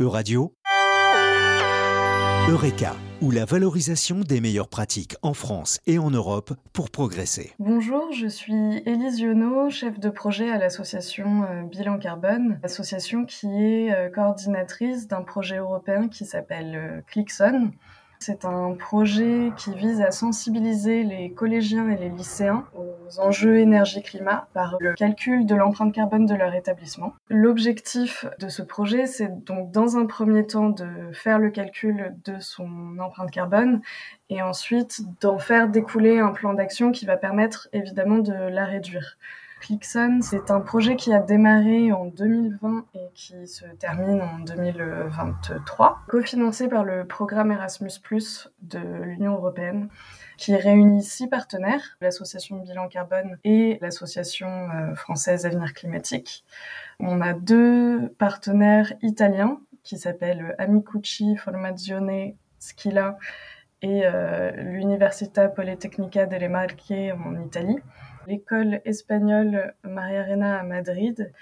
Euradio, Eureka, ou la valorisation des meilleures pratiques en France et en Europe pour progresser. Bonjour, je suis Élise Yonot, chef de projet à l'association euh, Bilan Carbone, association qui est euh, coordinatrice d'un projet européen qui s'appelle euh, Clixon. C'est un projet qui vise à sensibiliser les collégiens et les lycéens aux enjeux énergie-climat par le calcul de l'empreinte carbone de leur établissement. L'objectif de ce projet, c'est donc dans un premier temps de faire le calcul de son empreinte carbone et ensuite d'en faire découler un plan d'action qui va permettre évidemment de la réduire. Clixon, c'est un projet qui a démarré en 2020 et qui se termine en 2023, cofinancé par le programme Erasmus de l'Union européenne, qui réunit six partenaires, l'association Bilan Carbone et l'association euh, française Avenir Climatique. On a deux partenaires italiens qui s'appellent Amicucci Formazione Schilla et euh, l'Università Politecnica delle Marche en Italie l'école espagnole Maria Arena à Madrid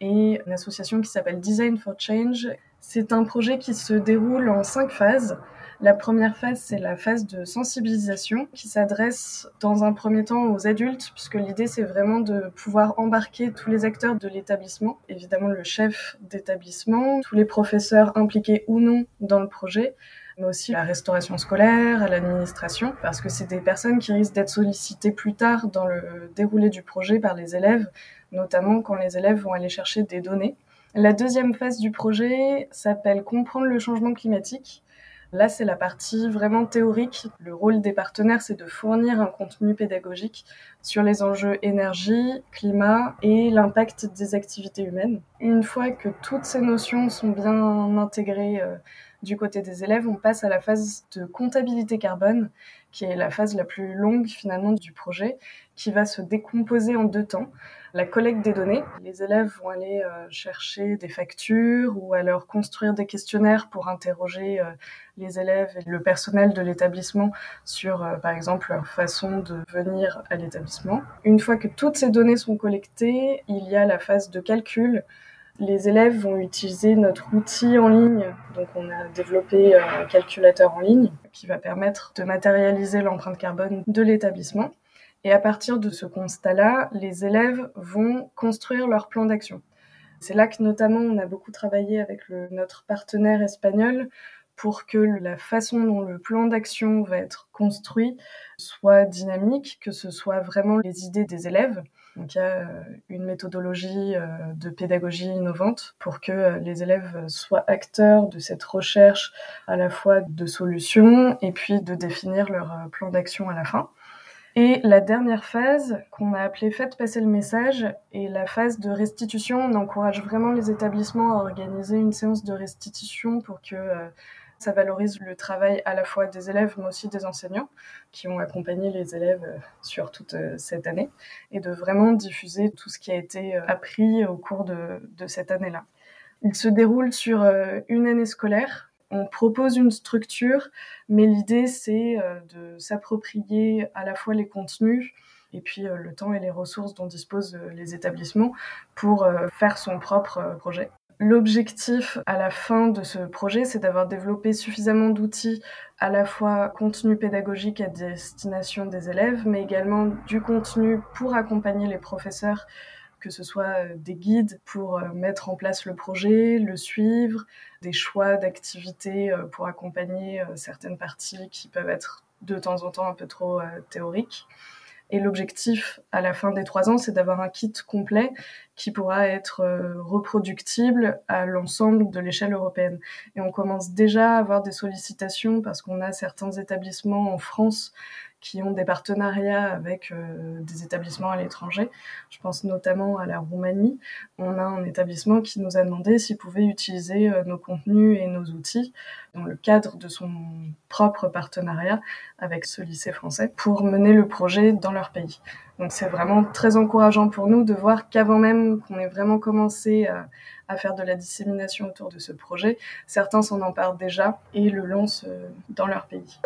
et une association qui s'appelle Design for Change. C'est un projet qui se déroule en cinq phases. La première phase, c'est la phase de sensibilisation qui s'adresse dans un premier temps aux adultes, puisque l'idée, c'est vraiment de pouvoir embarquer tous les acteurs de l'établissement, évidemment le chef d'établissement, tous les professeurs impliqués ou non dans le projet, mais aussi la restauration scolaire, l'administration, parce que c'est des personnes qui risquent d'être sollicitées plus tard dans le déroulé du projet par les élèves, notamment quand les élèves vont aller chercher des données. La deuxième phase du projet s'appelle Comprendre le changement climatique. Là, c'est la partie vraiment théorique. Le rôle des partenaires, c'est de fournir un contenu pédagogique sur les enjeux énergie, climat et l'impact des activités humaines. Une fois que toutes ces notions sont bien intégrées euh, du côté des élèves, on passe à la phase de comptabilité carbone, qui est la phase la plus longue finalement du projet, qui va se décomposer en deux temps. La collecte des données, les élèves vont aller euh, chercher des factures ou alors construire des questionnaires pour interroger euh, les élèves et le personnel de l'établissement sur, euh, par exemple, leur façon de venir à l'établissement. Une fois que toutes ces données sont collectées, il y a la phase de calcul les élèves vont utiliser notre outil en ligne. Donc, on a développé un calculateur en ligne qui va permettre de matérialiser l'empreinte carbone de l'établissement. Et à partir de ce constat-là, les élèves vont construire leur plan d'action. C'est là que notamment on a beaucoup travaillé avec notre partenaire espagnol pour que la façon dont le plan d'action va être construit soit dynamique, que ce soit vraiment les idées des élèves. Donc il y a euh, une méthodologie euh, de pédagogie innovante pour que euh, les élèves soient acteurs de cette recherche à la fois de solutions et puis de définir leur plan d'action à la fin. Et la dernière phase, qu'on a appelée Faites passer le message, est la phase de restitution. On encourage vraiment les établissements à organiser une séance de restitution pour que ça valorise le travail à la fois des élèves, mais aussi des enseignants qui ont accompagné les élèves euh, sur toute euh, cette année et de vraiment diffuser tout ce qui a été euh, appris au cours de, de cette année-là. Il se déroule sur une année scolaire. On propose une structure, mais l'idée c'est de s'approprier à la fois les contenus, et puis le temps et les ressources dont disposent les établissements pour faire son propre projet. L'objectif à la fin de ce projet, c'est d'avoir développé suffisamment d'outils à la fois contenu pédagogique à destination des élèves, mais également du contenu pour accompagner les professeurs, que ce soit euh, des guides pour euh, mettre en place le projet, le suivre, des choix d'activités euh, pour accompagner certaines parties qui peuvent être de temps en temps un peu trop théoriques. Et l'objectif à la fin des trois ans, c'est d'avoir un kit complet qui pourra être euh, reproductible à l'ensemble de l'échelle européenne. Et on commence déjà à avoir des sollicitations parce qu'on a certains établissements en France qui ont des partenariats avec euh, des établissements à l'étranger. Je pense notamment à la Roumanie. On a un établissement qui nous a demandé s'il pouvait utiliser euh, nos contenus et nos outils dans le cadre de son propre partenariat avec ce lycée français pour mener le projet dans leur pays. Donc c'est vraiment très encourageant pour nous de voir qu'avant même qu'on ait vraiment commencé à, à, faire de la dissémination autour de ce projet, certains s'en emparent déjà et le lancent euh, dans leur pays.